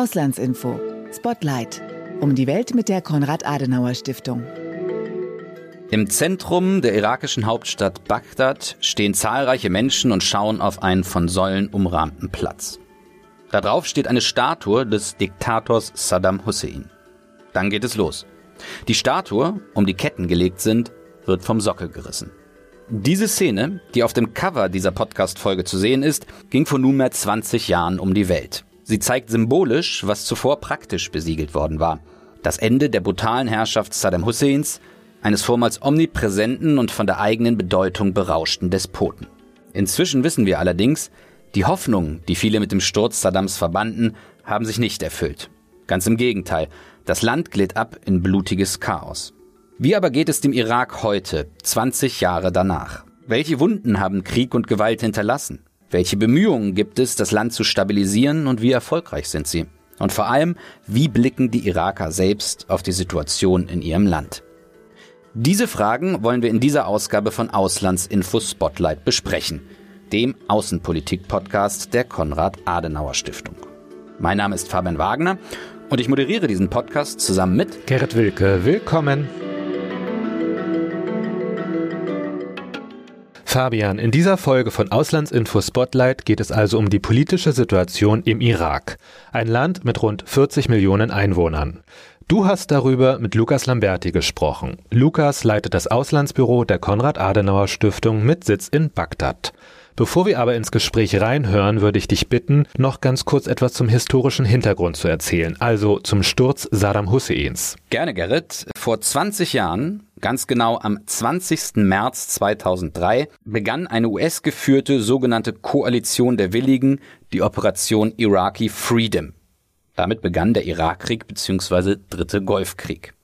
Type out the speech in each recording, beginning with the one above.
Auslandsinfo. Spotlight. Um die Welt mit der Konrad-Adenauer-Stiftung. Im Zentrum der irakischen Hauptstadt Bagdad stehen zahlreiche Menschen und schauen auf einen von Säulen umrahmten Platz. Darauf steht eine Statue des Diktators Saddam Hussein. Dann geht es los. Die Statue, um die Ketten gelegt sind, wird vom Sockel gerissen. Diese Szene, die auf dem Cover dieser Podcast-Folge zu sehen ist, ging vor nunmehr 20 Jahren um die Welt. Sie zeigt symbolisch, was zuvor praktisch besiegelt worden war. Das Ende der brutalen Herrschaft Saddam Husseins, eines vormals omnipräsenten und von der eigenen Bedeutung berauschten Despoten. Inzwischen wissen wir allerdings, die Hoffnungen, die viele mit dem Sturz Saddams verbanden, haben sich nicht erfüllt. Ganz im Gegenteil, das Land glitt ab in blutiges Chaos. Wie aber geht es dem Irak heute, 20 Jahre danach? Welche Wunden haben Krieg und Gewalt hinterlassen? Welche Bemühungen gibt es, das Land zu stabilisieren und wie erfolgreich sind sie? Und vor allem, wie blicken die Iraker selbst auf die Situation in ihrem Land? Diese Fragen wollen wir in dieser Ausgabe von Auslandsinfo Spotlight besprechen, dem Außenpolitik-Podcast der Konrad-Adenauer-Stiftung. Mein Name ist Fabian Wagner und ich moderiere diesen Podcast zusammen mit Gerrit Wilke. Willkommen. Fabian, in dieser Folge von Auslandsinfo Spotlight geht es also um die politische Situation im Irak, ein Land mit rund 40 Millionen Einwohnern. Du hast darüber mit Lukas Lamberti gesprochen. Lukas leitet das Auslandsbüro der Konrad-Adenauer-Stiftung mit Sitz in Bagdad. Bevor wir aber ins Gespräch reinhören, würde ich dich bitten, noch ganz kurz etwas zum historischen Hintergrund zu erzählen, also zum Sturz Saddam Husseins. Gerne, Gerrit. Vor 20 Jahren, ganz genau am 20. März 2003, begann eine US-geführte sogenannte Koalition der Willigen, die Operation Iraqi Freedom. Damit begann der Irakkrieg bzw. Dritte Golfkrieg.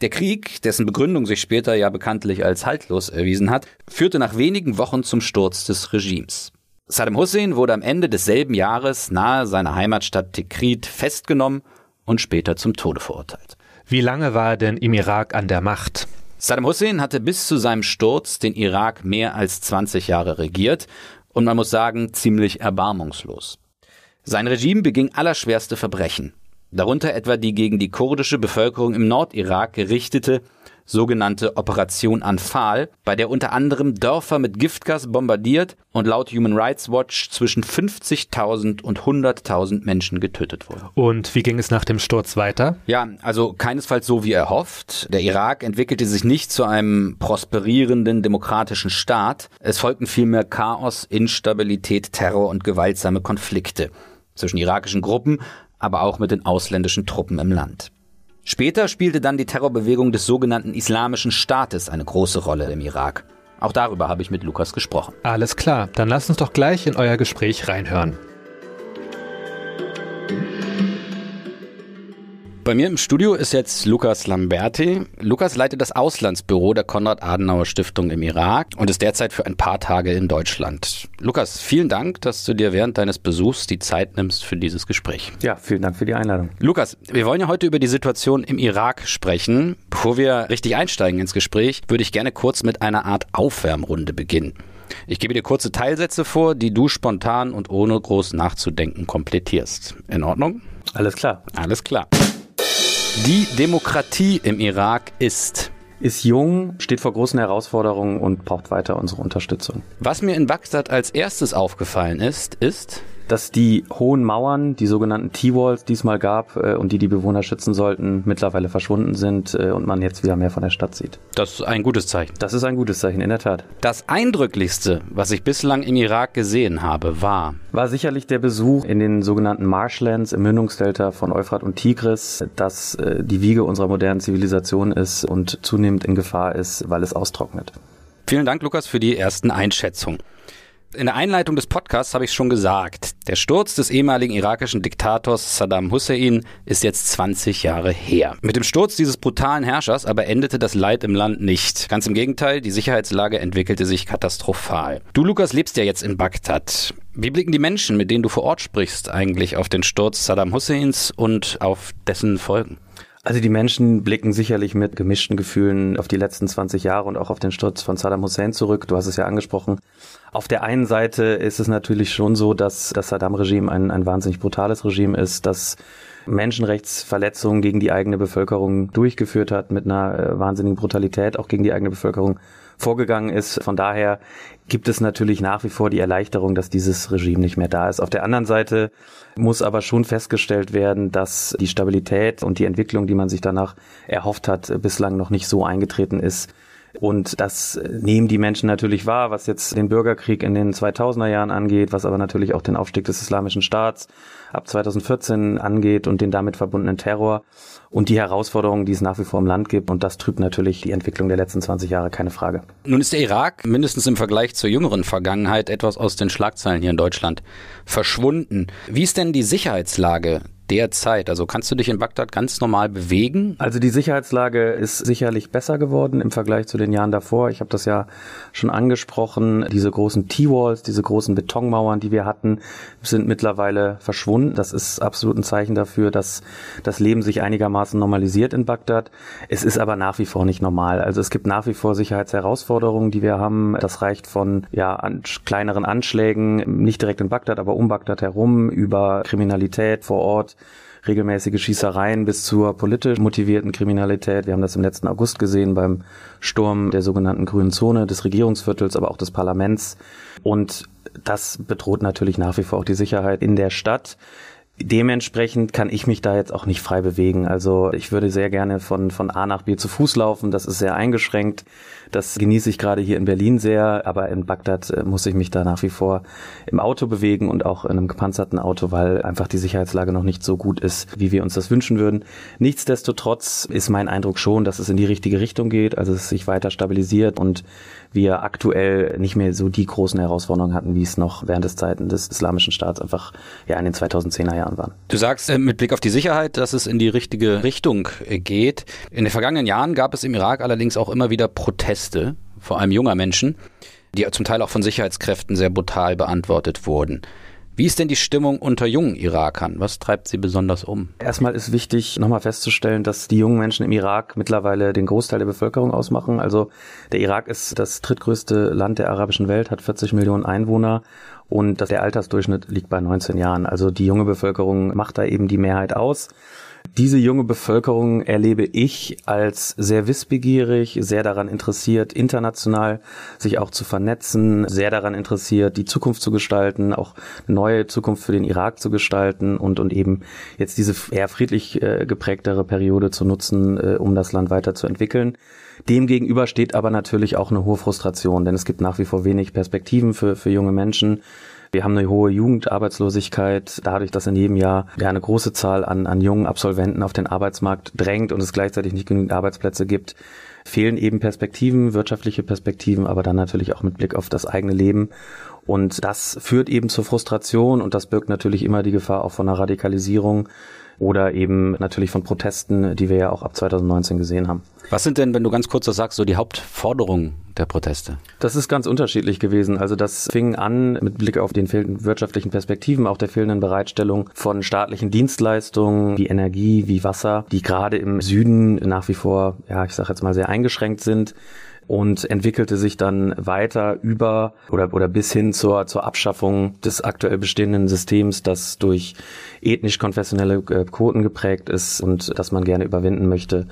Der Krieg, dessen Begründung sich später ja bekanntlich als haltlos erwiesen hat, führte nach wenigen Wochen zum Sturz des Regimes. Saddam Hussein wurde am Ende desselben Jahres nahe seiner Heimatstadt Tikrit festgenommen und später zum Tode verurteilt. Wie lange war er denn im Irak an der Macht? Saddam Hussein hatte bis zu seinem Sturz den Irak mehr als 20 Jahre regiert und man muss sagen, ziemlich erbarmungslos. Sein Regime beging allerschwerste Verbrechen darunter etwa die gegen die kurdische Bevölkerung im Nordirak gerichtete sogenannte Operation Anfal, bei der unter anderem Dörfer mit Giftgas bombardiert und laut Human Rights Watch zwischen 50.000 und 100.000 Menschen getötet wurden. Und wie ging es nach dem Sturz weiter? Ja, also keinesfalls so wie erhofft. Der Irak entwickelte sich nicht zu einem prosperierenden demokratischen Staat. Es folgten vielmehr Chaos, Instabilität, Terror und gewaltsame Konflikte zwischen irakischen Gruppen, aber auch mit den ausländischen Truppen im Land. Später spielte dann die Terrorbewegung des sogenannten Islamischen Staates eine große Rolle im Irak. Auch darüber habe ich mit Lukas gesprochen. Alles klar, dann lasst uns doch gleich in euer Gespräch reinhören. Bei mir im Studio ist jetzt Lukas Lamberti. Lukas leitet das Auslandsbüro der Konrad-Adenauer-Stiftung im Irak und ist derzeit für ein paar Tage in Deutschland. Lukas, vielen Dank, dass du dir während deines Besuchs die Zeit nimmst für dieses Gespräch. Ja, vielen Dank für die Einladung. Lukas, wir wollen ja heute über die Situation im Irak sprechen. Bevor wir richtig einsteigen ins Gespräch, würde ich gerne kurz mit einer Art Aufwärmrunde beginnen. Ich gebe dir kurze Teilsätze vor, die du spontan und ohne groß nachzudenken komplettierst. In Ordnung? Alles klar. Alles klar. Die Demokratie im Irak ist ist jung, steht vor großen Herausforderungen und braucht weiter unsere Unterstützung. Was mir in Bagdad als erstes aufgefallen ist, ist, dass die hohen Mauern, die sogenannten T-Walls, die es mal gab äh, und die die Bewohner schützen sollten, mittlerweile verschwunden sind äh, und man jetzt wieder mehr von der Stadt sieht. Das ist ein gutes Zeichen. Das ist ein gutes Zeichen, in der Tat. Das eindrücklichste, was ich bislang im Irak gesehen habe, war war sicherlich der Besuch in den sogenannten Marshlands im Mündungsdelta von Euphrat und Tigris, das äh, die Wiege unserer modernen Zivilisation ist und zunehmend in Gefahr ist, weil es austrocknet. Vielen Dank, Lukas, für die ersten Einschätzungen. In der Einleitung des Podcasts habe ich schon gesagt, der Sturz des ehemaligen irakischen Diktators Saddam Hussein ist jetzt 20 Jahre her. Mit dem Sturz dieses brutalen Herrschers aber endete das Leid im Land nicht. Ganz im Gegenteil, die Sicherheitslage entwickelte sich katastrophal. Du, Lukas, lebst ja jetzt in Bagdad. Wie blicken die Menschen, mit denen du vor Ort sprichst, eigentlich auf den Sturz Saddam Husseins und auf dessen Folgen? Also die Menschen blicken sicherlich mit gemischten Gefühlen auf die letzten 20 Jahre und auch auf den Sturz von Saddam Hussein zurück. Du hast es ja angesprochen. Auf der einen Seite ist es natürlich schon so, dass das Saddam-Regime ein, ein wahnsinnig brutales Regime ist, das Menschenrechtsverletzungen gegen die eigene Bevölkerung durchgeführt hat, mit einer äh, wahnsinnigen Brutalität auch gegen die eigene Bevölkerung vorgegangen ist. Von daher gibt es natürlich nach wie vor die Erleichterung, dass dieses Regime nicht mehr da ist. Auf der anderen Seite muss aber schon festgestellt werden, dass die Stabilität und die Entwicklung, die man sich danach erhofft hat, bislang noch nicht so eingetreten ist. Und das nehmen die Menschen natürlich wahr, was jetzt den Bürgerkrieg in den 2000er Jahren angeht, was aber natürlich auch den Aufstieg des Islamischen Staats ab 2014 angeht und den damit verbundenen Terror und die Herausforderungen, die es nach wie vor im Land gibt. Und das trübt natürlich die Entwicklung der letzten 20 Jahre, keine Frage. Nun ist der Irak mindestens im Vergleich zur jüngeren Vergangenheit etwas aus den Schlagzeilen hier in Deutschland verschwunden. Wie ist denn die Sicherheitslage derzeit? Also kannst du dich in Bagdad ganz normal bewegen? Also die Sicherheitslage ist sicherlich besser geworden im Vergleich zu den Jahren davor. Ich habe das ja schon angesprochen. Diese großen T-Walls, diese großen Betonmauern, die wir hatten, sind mittlerweile verschwunden. Das ist absolut ein Zeichen dafür, dass das Leben sich einigermaßen normalisiert in Bagdad. Es ist aber nach wie vor nicht normal. Also es gibt nach wie vor Sicherheitsherausforderungen, die wir haben. Das reicht von ja an kleineren Anschlägen, nicht direkt in Bagdad, aber um Bagdad herum, über Kriminalität vor Ort regelmäßige Schießereien bis zur politisch motivierten Kriminalität. Wir haben das im letzten August gesehen beim Sturm der sogenannten grünen Zone des Regierungsviertels, aber auch des Parlaments. Und das bedroht natürlich nach wie vor auch die Sicherheit in der Stadt. Dementsprechend kann ich mich da jetzt auch nicht frei bewegen. Also ich würde sehr gerne von, von A nach B zu Fuß laufen. Das ist sehr eingeschränkt. Das genieße ich gerade hier in Berlin sehr, aber in Bagdad äh, muss ich mich da nach wie vor im Auto bewegen und auch in einem gepanzerten Auto, weil einfach die Sicherheitslage noch nicht so gut ist, wie wir uns das wünschen würden. Nichtsdestotrotz ist mein Eindruck schon, dass es in die richtige Richtung geht, also es sich weiter stabilisiert und wir aktuell nicht mehr so die großen Herausforderungen hatten, wie es noch während des Zeiten des Islamischen Staats einfach ja in den 2010er Jahren waren. Du sagst äh, mit Blick auf die Sicherheit, dass es in die richtige Richtung äh, geht. In den vergangenen Jahren gab es im Irak allerdings auch immer wieder Proteste Proteste, vor allem junger Menschen, die zum Teil auch von Sicherheitskräften sehr brutal beantwortet wurden. Wie ist denn die Stimmung unter jungen Irakern? Was treibt sie besonders um? Erstmal ist wichtig, nochmal festzustellen, dass die jungen Menschen im Irak mittlerweile den Großteil der Bevölkerung ausmachen. Also der Irak ist das drittgrößte Land der arabischen Welt, hat 40 Millionen Einwohner und der Altersdurchschnitt liegt bei 19 Jahren. Also die junge Bevölkerung macht da eben die Mehrheit aus. Diese junge Bevölkerung erlebe ich als sehr wissbegierig, sehr daran interessiert, international sich auch zu vernetzen, sehr daran interessiert, die Zukunft zu gestalten, auch eine neue Zukunft für den Irak zu gestalten und, und eben jetzt diese eher friedlich äh, geprägtere Periode zu nutzen, äh, um das Land weiterzuentwickeln. Demgegenüber steht aber natürlich auch eine hohe Frustration, denn es gibt nach wie vor wenig Perspektiven für, für junge Menschen. Wir haben eine hohe Jugendarbeitslosigkeit, dadurch, dass in jedem Jahr ja eine große Zahl an, an jungen Absolventen auf den Arbeitsmarkt drängt und es gleichzeitig nicht genügend Arbeitsplätze gibt, fehlen eben Perspektiven, wirtschaftliche Perspektiven, aber dann natürlich auch mit Blick auf das eigene Leben. Und das führt eben zur Frustration und das birgt natürlich immer die Gefahr auch von einer Radikalisierung oder eben natürlich von Protesten, die wir ja auch ab 2019 gesehen haben. Was sind denn, wenn du ganz kurz das sagst, so die Hauptforderungen der Proteste? Das ist ganz unterschiedlich gewesen. Also das fing an mit Blick auf den fehlenden wirtschaftlichen Perspektiven, auch der fehlenden Bereitstellung von staatlichen Dienstleistungen wie Energie, wie Wasser, die gerade im Süden nach wie vor, ja, ich sage jetzt mal sehr eingeschränkt sind und entwickelte sich dann weiter über oder, oder bis hin zur, zur Abschaffung des aktuell bestehenden Systems, das durch ethnisch-konfessionelle äh, Quoten geprägt ist und das man gerne überwinden möchte.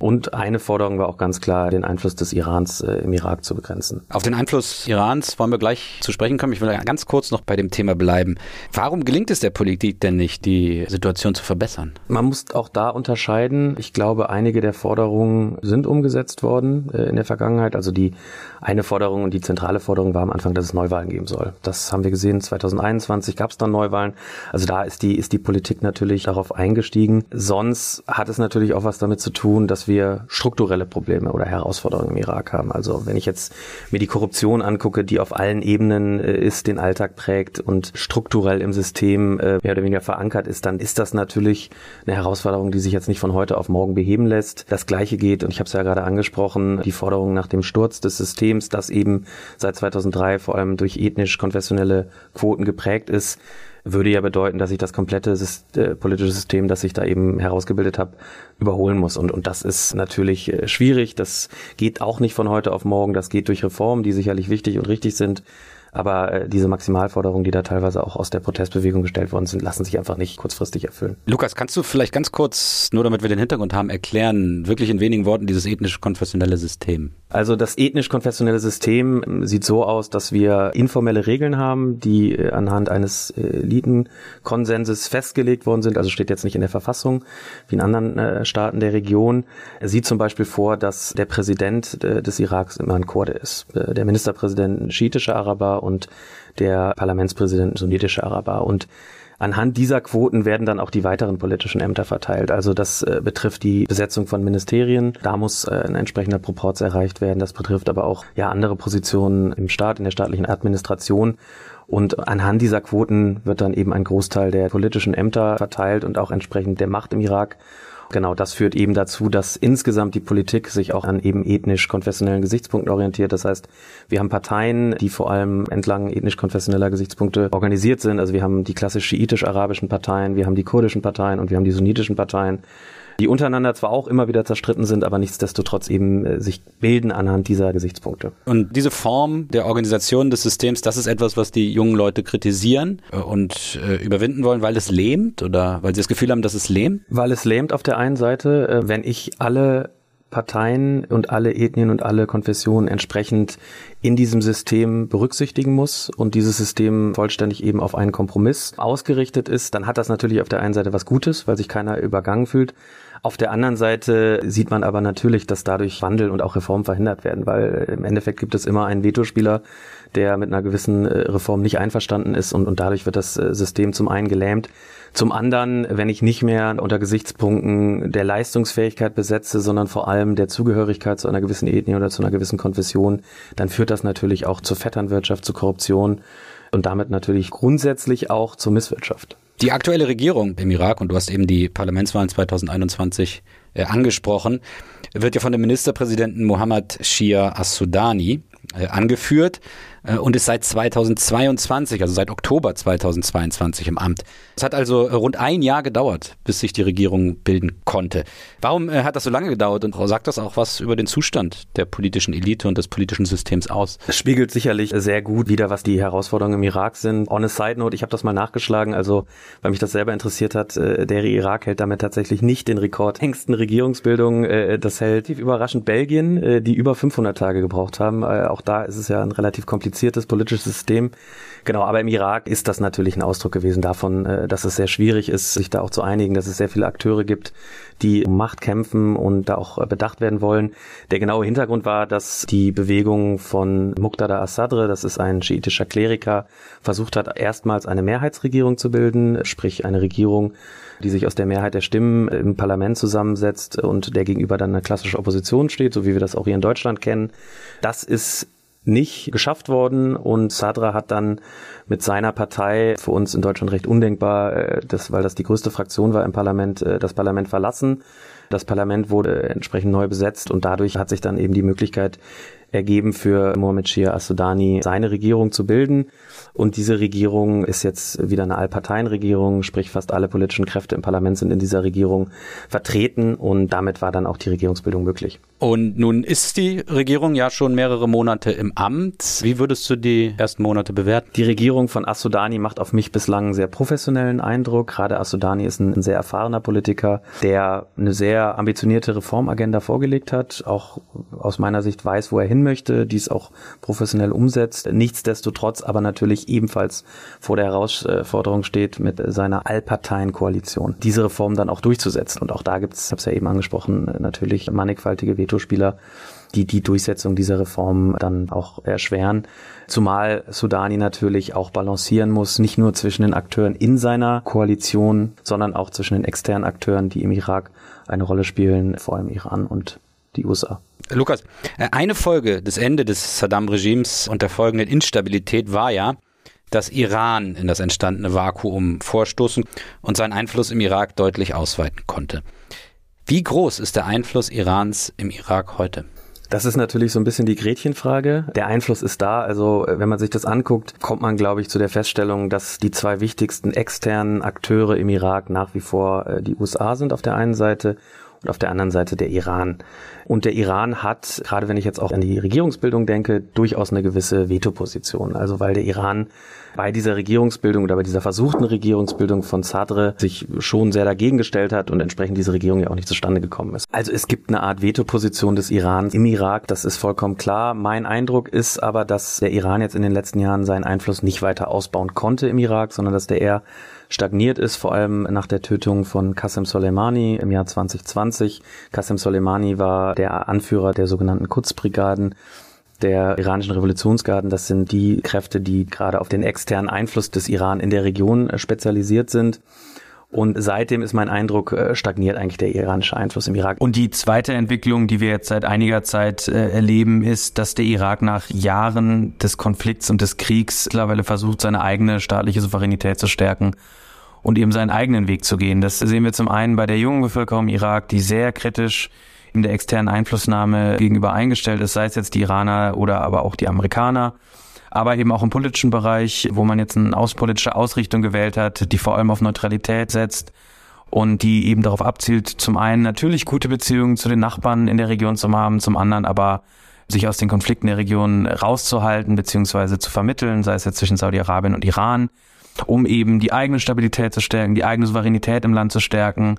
Und eine Forderung war auch ganz klar, den Einfluss des Irans äh, im Irak zu begrenzen. Auf den Einfluss Irans wollen wir gleich zu sprechen kommen. Ich will ganz kurz noch bei dem Thema bleiben. Warum gelingt es der Politik denn nicht, die Situation zu verbessern? Man muss auch da unterscheiden. Ich glaube, einige der Forderungen sind umgesetzt worden äh, in der Vergangenheit. Also die eine Forderung und die zentrale Forderung war am Anfang, dass es Neuwahlen geben soll. Das haben wir gesehen. 2021 gab es dann Neuwahlen. Also da ist die, ist die Politik natürlich darauf eingestiegen. Sonst hat es natürlich auch was damit zu tun, dass wir strukturelle Probleme oder Herausforderungen im Irak haben. Also wenn ich jetzt mir die Korruption angucke, die auf allen Ebenen äh, ist, den Alltag prägt und strukturell im System äh, mehr oder weniger verankert ist, dann ist das natürlich eine Herausforderung, die sich jetzt nicht von heute auf morgen beheben lässt. Das Gleiche geht, und ich habe es ja gerade angesprochen, die Forderung nach dem Sturz des Systems, das eben seit 2003 vor allem durch ethnisch-konfessionelle Quoten geprägt ist würde ja bedeuten, dass ich das komplette äh, politische System, das ich da eben herausgebildet habe, überholen muss. Und, und das ist natürlich äh, schwierig. Das geht auch nicht von heute auf morgen. Das geht durch Reformen, die sicherlich wichtig und richtig sind. Aber äh, diese Maximalforderungen, die da teilweise auch aus der Protestbewegung gestellt worden sind, lassen sich einfach nicht kurzfristig erfüllen. Lukas, kannst du vielleicht ganz kurz, nur damit wir den Hintergrund haben, erklären, wirklich in wenigen Worten dieses ethnisch-konfessionelle System? Also das ethnisch-konfessionelle System ähm, sieht so aus, dass wir informelle Regeln haben, die äh, anhand eines äh, Elitenkonsenses festgelegt worden sind. Also steht jetzt nicht in der Verfassung wie in anderen äh, Staaten der Region. Er sieht zum Beispiel vor, dass der Präsident des Iraks immer ein Kurde ist. Der Ministerpräsident ein schiitischer Araber und der Parlamentspräsident sunnitische Araber. Und anhand dieser Quoten werden dann auch die weiteren politischen Ämter verteilt. Also das äh, betrifft die Besetzung von Ministerien. Da muss äh, ein entsprechender Proporz erreicht werden. Das betrifft aber auch ja andere Positionen im Staat, in der staatlichen Administration. Und anhand dieser Quoten wird dann eben ein Großteil der politischen Ämter verteilt und auch entsprechend der Macht im Irak. Genau, das führt eben dazu, dass insgesamt die Politik sich auch an eben ethnisch-konfessionellen Gesichtspunkten orientiert. Das heißt, wir haben Parteien, die vor allem entlang ethnisch-konfessioneller Gesichtspunkte organisiert sind. Also wir haben die klassisch schiitisch-arabischen Parteien, wir haben die kurdischen Parteien und wir haben die sunnitischen Parteien die untereinander zwar auch immer wieder zerstritten sind, aber nichtsdestotrotz eben äh, sich bilden anhand dieser Gesichtspunkte. Und diese Form der Organisation des Systems, das ist etwas, was die jungen Leute kritisieren äh, und äh, überwinden wollen, weil es lähmt oder weil sie das Gefühl haben, dass es lähmt? Weil es lähmt auf der einen Seite, äh, wenn ich alle Parteien und alle Ethnien und alle Konfessionen entsprechend in diesem System berücksichtigen muss und dieses System vollständig eben auf einen Kompromiss ausgerichtet ist, dann hat das natürlich auf der einen Seite was Gutes, weil sich keiner übergangen fühlt. Auf der anderen Seite sieht man aber natürlich, dass dadurch Wandel und auch Reformen verhindert werden, weil im Endeffekt gibt es immer einen Vetospieler, der mit einer gewissen äh, Reform nicht einverstanden ist und, und dadurch wird das äh, System zum einen gelähmt. Zum anderen, wenn ich nicht mehr unter Gesichtspunkten der Leistungsfähigkeit besetze, sondern vor allem der Zugehörigkeit zu einer gewissen Ethnie oder zu einer gewissen Konfession, dann führt das natürlich auch zur Vetternwirtschaft, zu Korruption und damit natürlich grundsätzlich auch zur Misswirtschaft. Die aktuelle Regierung im Irak, und du hast eben die Parlamentswahlen 2021 äh, angesprochen, wird ja von dem Ministerpräsidenten Mohammad Shia as-Sudani äh, angeführt äh, und ist seit 2022, also seit Oktober 2022 im Amt. Es hat also rund ein Jahr gedauert, bis sich die Regierung bilden konnte. Warum äh, hat das so lange gedauert und sagt das auch was über den Zustand der politischen Elite und des politischen Systems aus? Es spiegelt sicherlich sehr gut wieder, was die Herausforderungen im Irak sind. On a side note, ich habe das mal nachgeschlagen, also weil mich das selber interessiert hat, äh, der Irak hält damit tatsächlich nicht den Rekord engsten Regierungsbildung. Das hält überraschend Belgien, die über 500 Tage gebraucht haben. Auch da ist es ja ein relativ kompliziertes kompliziertes politisches System. Genau, aber im Irak ist das natürlich ein Ausdruck gewesen davon, äh, dass es sehr schwierig ist, sich da auch zu einigen, dass es sehr viele Akteure gibt, die um Macht kämpfen und da auch bedacht werden wollen. Der genaue Hintergrund war, dass die Bewegung von Muqtada as-Sadr, das ist ein schiitischer Kleriker, versucht hat, erstmals eine Mehrheitsregierung zu bilden, sprich eine Regierung, die sich aus der Mehrheit der Stimmen im Parlament zusammensetzt und der gegenüber dann eine klassische Opposition steht, so wie wir das auch hier in Deutschland kennen. Das ist nicht geschafft worden und Sadra hat dann mit seiner Partei, für uns in Deutschland recht undenkbar, äh, das, weil das die größte Fraktion war im Parlament, äh, das Parlament verlassen. Das Parlament wurde entsprechend neu besetzt und dadurch hat sich dann eben die Möglichkeit ergeben für Mohamed Shia Asudani seine Regierung zu bilden. Und diese Regierung ist jetzt wieder eine Allparteienregierung, sprich fast alle politischen Kräfte im Parlament sind in dieser Regierung vertreten und damit war dann auch die Regierungsbildung möglich. Und nun ist die Regierung ja schon mehrere Monate im Amt. Wie würdest du die ersten Monate bewerten? Die Regierung von Asudani macht auf mich bislang einen sehr professionellen Eindruck. Gerade Asudani ist ein, ein sehr erfahrener Politiker, der eine sehr ambitionierte Reformagenda vorgelegt hat, auch aus meiner Sicht weiß, wo er hin möchte, dies auch professionell umsetzt. Nichtsdestotrotz aber natürlich ebenfalls vor der Herausforderung steht, mit seiner Allparteienkoalition diese Reform dann auch durchzusetzen. Und auch da gibt es, ich habe es ja eben angesprochen, natürlich mannigfaltige Vetospieler, die die Durchsetzung dieser Reform dann auch erschweren. Zumal Sudani natürlich auch balancieren muss, nicht nur zwischen den Akteuren in seiner Koalition, sondern auch zwischen den externen Akteuren, die im Irak eine Rolle spielen, vor allem Iran und die USA. Lukas, äh, eine Folge des Ende des Saddam-Regimes und der folgenden Instabilität war ja, dass Iran in das entstandene Vakuum vorstoßen und seinen Einfluss im Irak deutlich ausweiten konnte. Wie groß ist der Einfluss Irans im Irak heute? Das ist natürlich so ein bisschen die Gretchenfrage. Der Einfluss ist da. Also äh, wenn man sich das anguckt, kommt man, glaube ich, zu der Feststellung, dass die zwei wichtigsten externen Akteure im Irak nach wie vor äh, die USA sind auf der einen Seite und auf der anderen Seite der Iran. Und der Iran hat, gerade wenn ich jetzt auch an die Regierungsbildung denke, durchaus eine gewisse Vetoposition. Also weil der Iran bei dieser Regierungsbildung oder bei dieser versuchten Regierungsbildung von Sadr sich schon sehr dagegen gestellt hat und entsprechend diese Regierung ja auch nicht zustande gekommen ist. Also es gibt eine Art Vetoposition des Irans im Irak, das ist vollkommen klar. Mein Eindruck ist aber, dass der Iran jetzt in den letzten Jahren seinen Einfluss nicht weiter ausbauen konnte im Irak, sondern dass der eher stagniert ist, vor allem nach der Tötung von Qasem Soleimani im Jahr 2020. Qasem Soleimani war der Anführer der sogenannten Quds-Brigaden der iranischen Revolutionsgarden. Das sind die Kräfte, die gerade auf den externen Einfluss des Iran in der Region äh, spezialisiert sind. Und seitdem ist mein Eindruck, äh, stagniert eigentlich der iranische Einfluss im Irak. Und die zweite Entwicklung, die wir jetzt seit einiger Zeit äh, erleben, ist, dass der Irak nach Jahren des Konflikts und des Kriegs mittlerweile versucht, seine eigene staatliche Souveränität zu stärken und eben seinen eigenen Weg zu gehen. Das sehen wir zum einen bei der jungen Bevölkerung im Irak, die sehr kritisch in der externen Einflussnahme gegenüber eingestellt ist, sei es jetzt die Iraner oder aber auch die Amerikaner aber eben auch im politischen Bereich, wo man jetzt eine außenpolitische Ausrichtung gewählt hat, die vor allem auf Neutralität setzt und die eben darauf abzielt, zum einen natürlich gute Beziehungen zu den Nachbarn in der Region zu haben, zum anderen aber sich aus den Konflikten der Region rauszuhalten bzw. zu vermitteln, sei es jetzt zwischen Saudi-Arabien und Iran um eben die eigene Stabilität zu stärken, die eigene Souveränität im Land zu stärken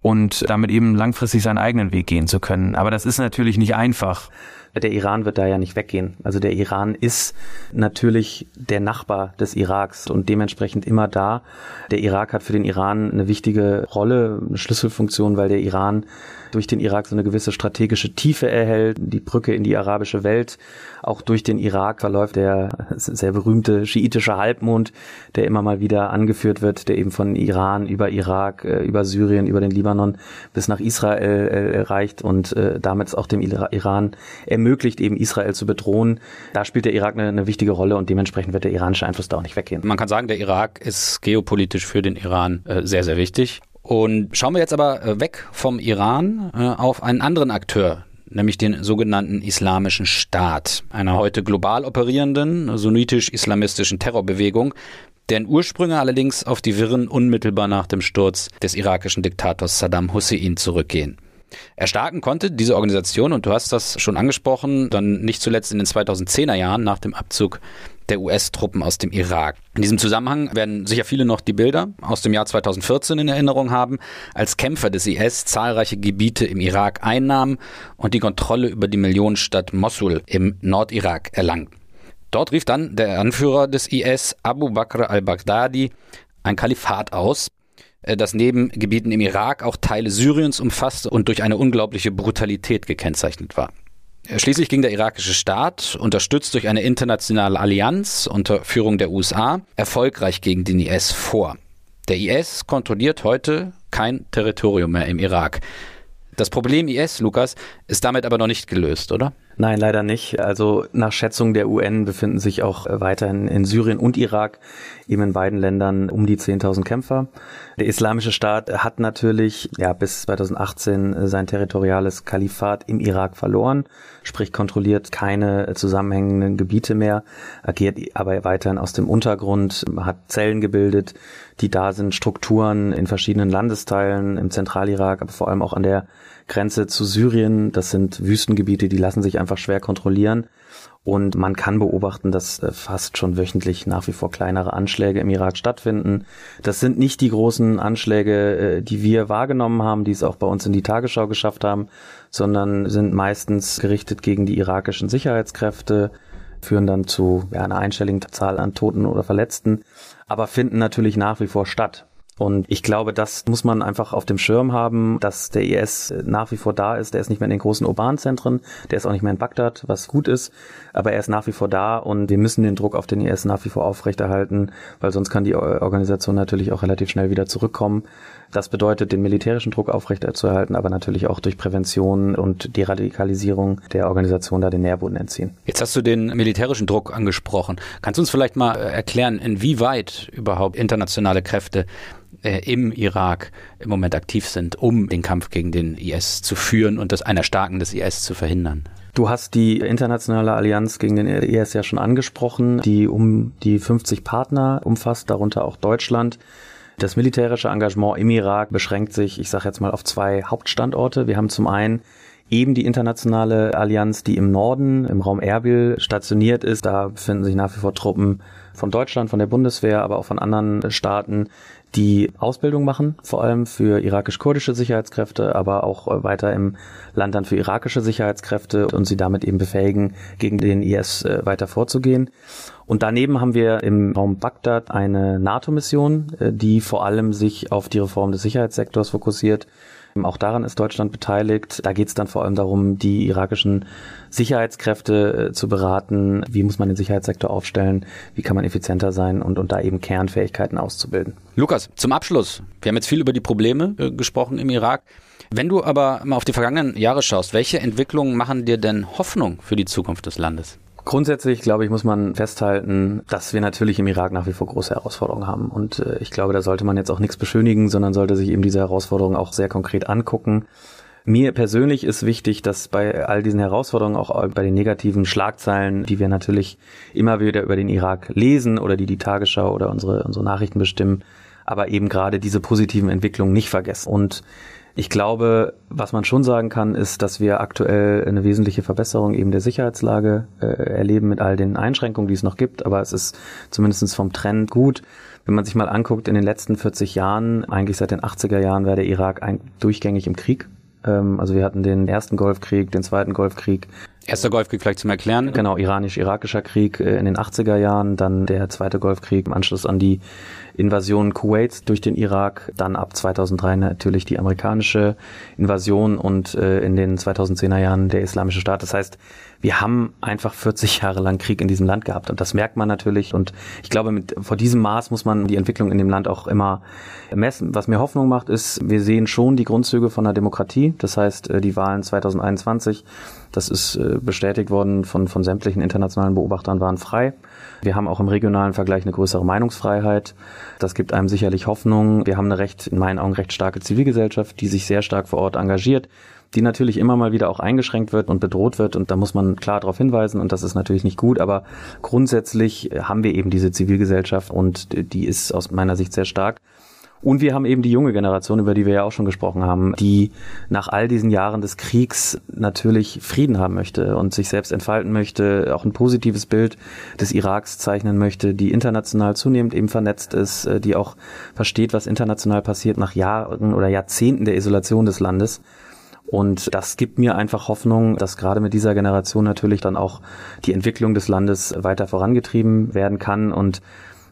und damit eben langfristig seinen eigenen Weg gehen zu können. Aber das ist natürlich nicht einfach. Der Iran wird da ja nicht weggehen. Also der Iran ist natürlich der Nachbar des Iraks und dementsprechend immer da. Der Irak hat für den Iran eine wichtige Rolle, eine Schlüsselfunktion, weil der Iran durch den Irak so eine gewisse strategische Tiefe erhält, die Brücke in die arabische Welt. Auch durch den Irak verläuft der sehr berühmte schiitische Halbmond, der immer mal wieder angeführt wird, der eben von Iran über Irak, äh, über Syrien, über den Libanon bis nach Israel äh, reicht und äh, damit auch dem Iran ermöglicht, eben Israel zu bedrohen. Da spielt der Irak eine, eine wichtige Rolle und dementsprechend wird der iranische Einfluss da auch nicht weggehen. Man kann sagen, der Irak ist geopolitisch für den Iran sehr, sehr wichtig. Und schauen wir jetzt aber äh, weg vom Iran äh, auf einen anderen Akteur, nämlich den sogenannten Islamischen Staat, einer heute global operierenden sunnitisch-islamistischen Terrorbewegung, deren Ursprünge allerdings auf die Wirren unmittelbar nach dem Sturz des irakischen Diktators Saddam Hussein zurückgehen. Erstarken konnte diese Organisation, und du hast das schon angesprochen, dann nicht zuletzt in den 2010er Jahren nach dem Abzug der US-Truppen aus dem Irak. In diesem Zusammenhang werden sicher viele noch die Bilder aus dem Jahr 2014 in Erinnerung haben, als Kämpfer des IS zahlreiche Gebiete im Irak einnahmen und die Kontrolle über die Millionenstadt Mosul im Nordirak erlangten. Dort rief dann der Anführer des IS, Abu Bakr al-Baghdadi, ein Kalifat aus, äh, das neben Gebieten im Irak auch Teile Syriens umfasste und durch eine unglaubliche Brutalität gekennzeichnet war. Schließlich ging der irakische Staat, unterstützt durch eine internationale Allianz unter Führung der USA, erfolgreich gegen den IS vor. Der IS kontrolliert heute kein Territorium mehr im Irak. Das Problem IS, Lukas, ist damit aber noch nicht gelöst, oder? Nein, leider nicht. Also nach Schätzung der UN befinden sich auch weiterhin in Syrien und Irak, eben in beiden Ländern, um die 10.000 Kämpfer. Der Islamische Staat hat natürlich ja bis 2018 sein territoriales Kalifat im Irak verloren, sprich kontrolliert keine zusammenhängenden Gebiete mehr, agiert aber weiterhin aus dem Untergrund, hat Zellen gebildet, die da sind, Strukturen in verschiedenen Landesteilen im Zentralirak, aber vor allem auch an der Grenze zu Syrien. Das sind Wüstengebiete, die lassen sich einfach schwer kontrollieren. Und man kann beobachten, dass äh, fast schon wöchentlich nach wie vor kleinere Anschläge im Irak stattfinden. Das sind nicht die großen Anschläge, äh, die wir wahrgenommen haben, die es auch bei uns in die Tagesschau geschafft haben, sondern sind meistens gerichtet gegen die irakischen Sicherheitskräfte, führen dann zu einer einstelligen Zahl an Toten oder Verletzten, aber finden natürlich nach wie vor statt. Und ich glaube, das muss man einfach auf dem Schirm haben, dass der IS nach wie vor da ist. Der ist nicht mehr in den großen urbanen Zentren, der ist auch nicht mehr in Bagdad, was gut ist, aber er ist nach wie vor da und wir müssen den Druck auf den IS nach wie vor aufrechterhalten, weil sonst kann die Organisation natürlich auch relativ schnell wieder zurückkommen. Das bedeutet, den militärischen Druck aufrechterzuerhalten, aber natürlich auch durch Prävention und Deradikalisierung der Organisation da den Nährboden entziehen. Jetzt hast du den militärischen Druck angesprochen. Kannst du uns vielleicht mal erklären, inwieweit überhaupt internationale Kräfte äh, im Irak im Moment aktiv sind, um den Kampf gegen den IS zu führen und das einer Starken des IS zu verhindern. Du hast die internationale Allianz gegen den IS ja schon angesprochen, die um die 50 Partner umfasst, darunter auch Deutschland. Das militärische Engagement im Irak beschränkt sich, ich sage jetzt mal, auf zwei Hauptstandorte. Wir haben zum einen eben die internationale Allianz, die im Norden, im Raum Erbil stationiert ist. Da befinden sich nach wie vor Truppen von Deutschland, von der Bundeswehr, aber auch von anderen Staaten, die Ausbildung machen, vor allem für irakisch-kurdische Sicherheitskräfte, aber auch weiter im Land dann für irakische Sicherheitskräfte und sie damit eben befähigen, gegen den IS äh, weiter vorzugehen. Und daneben haben wir im Raum Bagdad eine NATO-Mission, äh, die vor allem sich auf die Reform des Sicherheitssektors fokussiert. Auch daran ist Deutschland beteiligt. Da geht es dann vor allem darum, die irakischen Sicherheitskräfte äh, zu beraten. Wie muss man den Sicherheitssektor aufstellen? Wie kann man effizienter sein und, und da eben Kernfähigkeiten auszubilden? Lukas, zum Abschluss. Wir haben jetzt viel über die Probleme äh, gesprochen im Irak. Wenn du aber mal auf die vergangenen Jahre schaust, welche Entwicklungen machen dir denn Hoffnung für die Zukunft des Landes? Grundsätzlich, glaube ich, muss man festhalten, dass wir natürlich im Irak nach wie vor große Herausforderungen haben. Und äh, ich glaube, da sollte man jetzt auch nichts beschönigen, sondern sollte sich eben diese Herausforderungen auch sehr konkret angucken. Mir persönlich ist wichtig, dass bei all diesen Herausforderungen, auch bei den negativen Schlagzeilen, die wir natürlich immer wieder über den Irak lesen oder die die Tagesschau oder unsere, unsere Nachrichten bestimmen, aber eben gerade diese positiven Entwicklungen nicht vergessen. Und ich glaube, was man schon sagen kann, ist, dass wir aktuell eine wesentliche Verbesserung eben der Sicherheitslage äh, erleben mit all den Einschränkungen, die es noch gibt. Aber es ist zumindest vom Trend gut. Wenn man sich mal anguckt, in den letzten 40 Jahren, eigentlich seit den 80er Jahren, war der Irak durchgängig im Krieg. Ähm, also wir hatten den ersten Golfkrieg, den zweiten Golfkrieg. Erster Golfkrieg vielleicht zum Erklären. Genau, iranisch-irakischer Krieg äh, in den 80er Jahren, dann der zweite Golfkrieg im Anschluss an die Invasion Kuwaits durch den Irak, dann ab 2003 natürlich die amerikanische Invasion und äh, in den 2010er Jahren der Islamische Staat. Das heißt, wir haben einfach 40 Jahre lang Krieg in diesem Land gehabt und das merkt man natürlich und ich glaube, mit, vor diesem Maß muss man die Entwicklung in dem Land auch immer messen. Was mir Hoffnung macht, ist, wir sehen schon die Grundzüge von der Demokratie. Das heißt, äh, die Wahlen 2021, das ist äh, bestätigt worden von, von sämtlichen internationalen Beobachtern, waren frei. Wir haben auch im regionalen Vergleich eine größere Meinungsfreiheit. Das gibt einem sicherlich Hoffnung. Wir haben eine recht, in meinen Augen recht starke Zivilgesellschaft, die sich sehr stark vor Ort engagiert die natürlich immer mal wieder auch eingeschränkt wird und bedroht wird. Und da muss man klar darauf hinweisen und das ist natürlich nicht gut. Aber grundsätzlich haben wir eben diese Zivilgesellschaft und die ist aus meiner Sicht sehr stark. Und wir haben eben die junge Generation, über die wir ja auch schon gesprochen haben, die nach all diesen Jahren des Kriegs natürlich Frieden haben möchte und sich selbst entfalten möchte, auch ein positives Bild des Iraks zeichnen möchte, die international zunehmend eben vernetzt ist, äh, die auch versteht, was international passiert nach Jahren oder Jahrzehnten der Isolation des Landes. Und das gibt mir einfach Hoffnung, dass gerade mit dieser Generation natürlich dann auch die Entwicklung des Landes weiter vorangetrieben werden kann und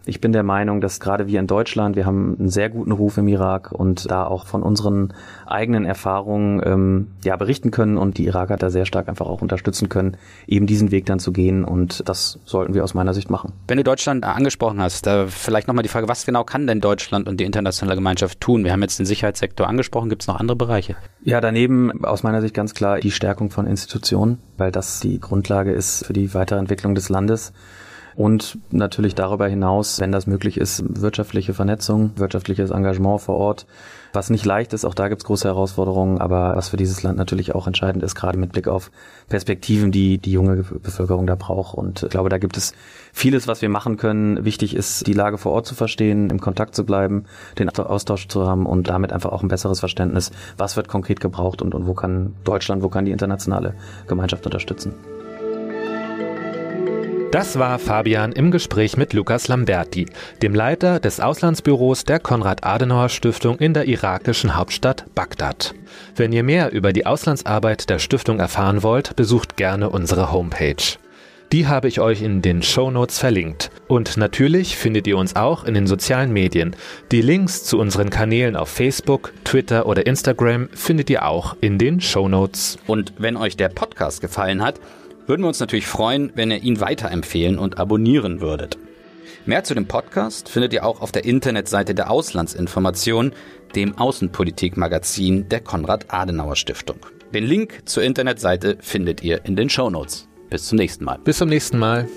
ich bin der Meinung, dass gerade wir in Deutschland, wir haben einen sehr guten Ruf im Irak und da auch von unseren eigenen Erfahrungen ähm, ja berichten können und die Iraker da sehr stark einfach auch unterstützen können, eben diesen Weg dann zu gehen und das sollten wir aus meiner Sicht machen. Wenn du Deutschland angesprochen hast, da vielleicht nochmal die Frage, was genau kann denn Deutschland und die internationale Gemeinschaft tun? Wir haben jetzt den Sicherheitssektor angesprochen, gibt es noch andere Bereiche? Ja, daneben aus meiner Sicht ganz klar die Stärkung von Institutionen, weil das die Grundlage ist für die Weiterentwicklung des Landes und natürlich darüber hinaus, wenn das möglich ist, wirtschaftliche Vernetzung, wirtschaftliches Engagement vor Ort, was nicht leicht ist, auch da gibt es große Herausforderungen, aber was für dieses Land natürlich auch entscheidend ist, gerade mit Blick auf Perspektiven, die die junge Bevölkerung da braucht. Und ich glaube, da gibt es vieles, was wir machen können. Wichtig ist, die Lage vor Ort zu verstehen, im Kontakt zu bleiben, den Austausch zu haben und damit einfach auch ein besseres Verständnis, was wird konkret gebraucht und, und wo kann Deutschland, wo kann die internationale Gemeinschaft unterstützen. Das war Fabian im Gespräch mit Lukas Lamberti, dem Leiter des Auslandsbüros der Konrad-Adenauer-Stiftung in der irakischen Hauptstadt Bagdad. Wenn ihr mehr über die Auslandsarbeit der Stiftung erfahren wollt, besucht gerne unsere Homepage. Die habe ich euch in den Show Notes verlinkt. Und natürlich findet ihr uns auch in den sozialen Medien. Die Links zu unseren Kanälen auf Facebook, Twitter oder Instagram findet ihr auch in den Show Notes. Und wenn euch der Podcast gefallen hat, würden wir uns natürlich freuen, wenn ihr ihn weiterempfehlen und abonnieren würdet. Mehr zu dem Podcast findet ihr auch auf der Internetseite der Auslandsinformation, dem Außenpolitikmagazin der Konrad-Adenauer-Stiftung. Den Link zur Internetseite findet ihr in den Show Notes. Bis zum nächsten Mal. Bis zum nächsten Mal.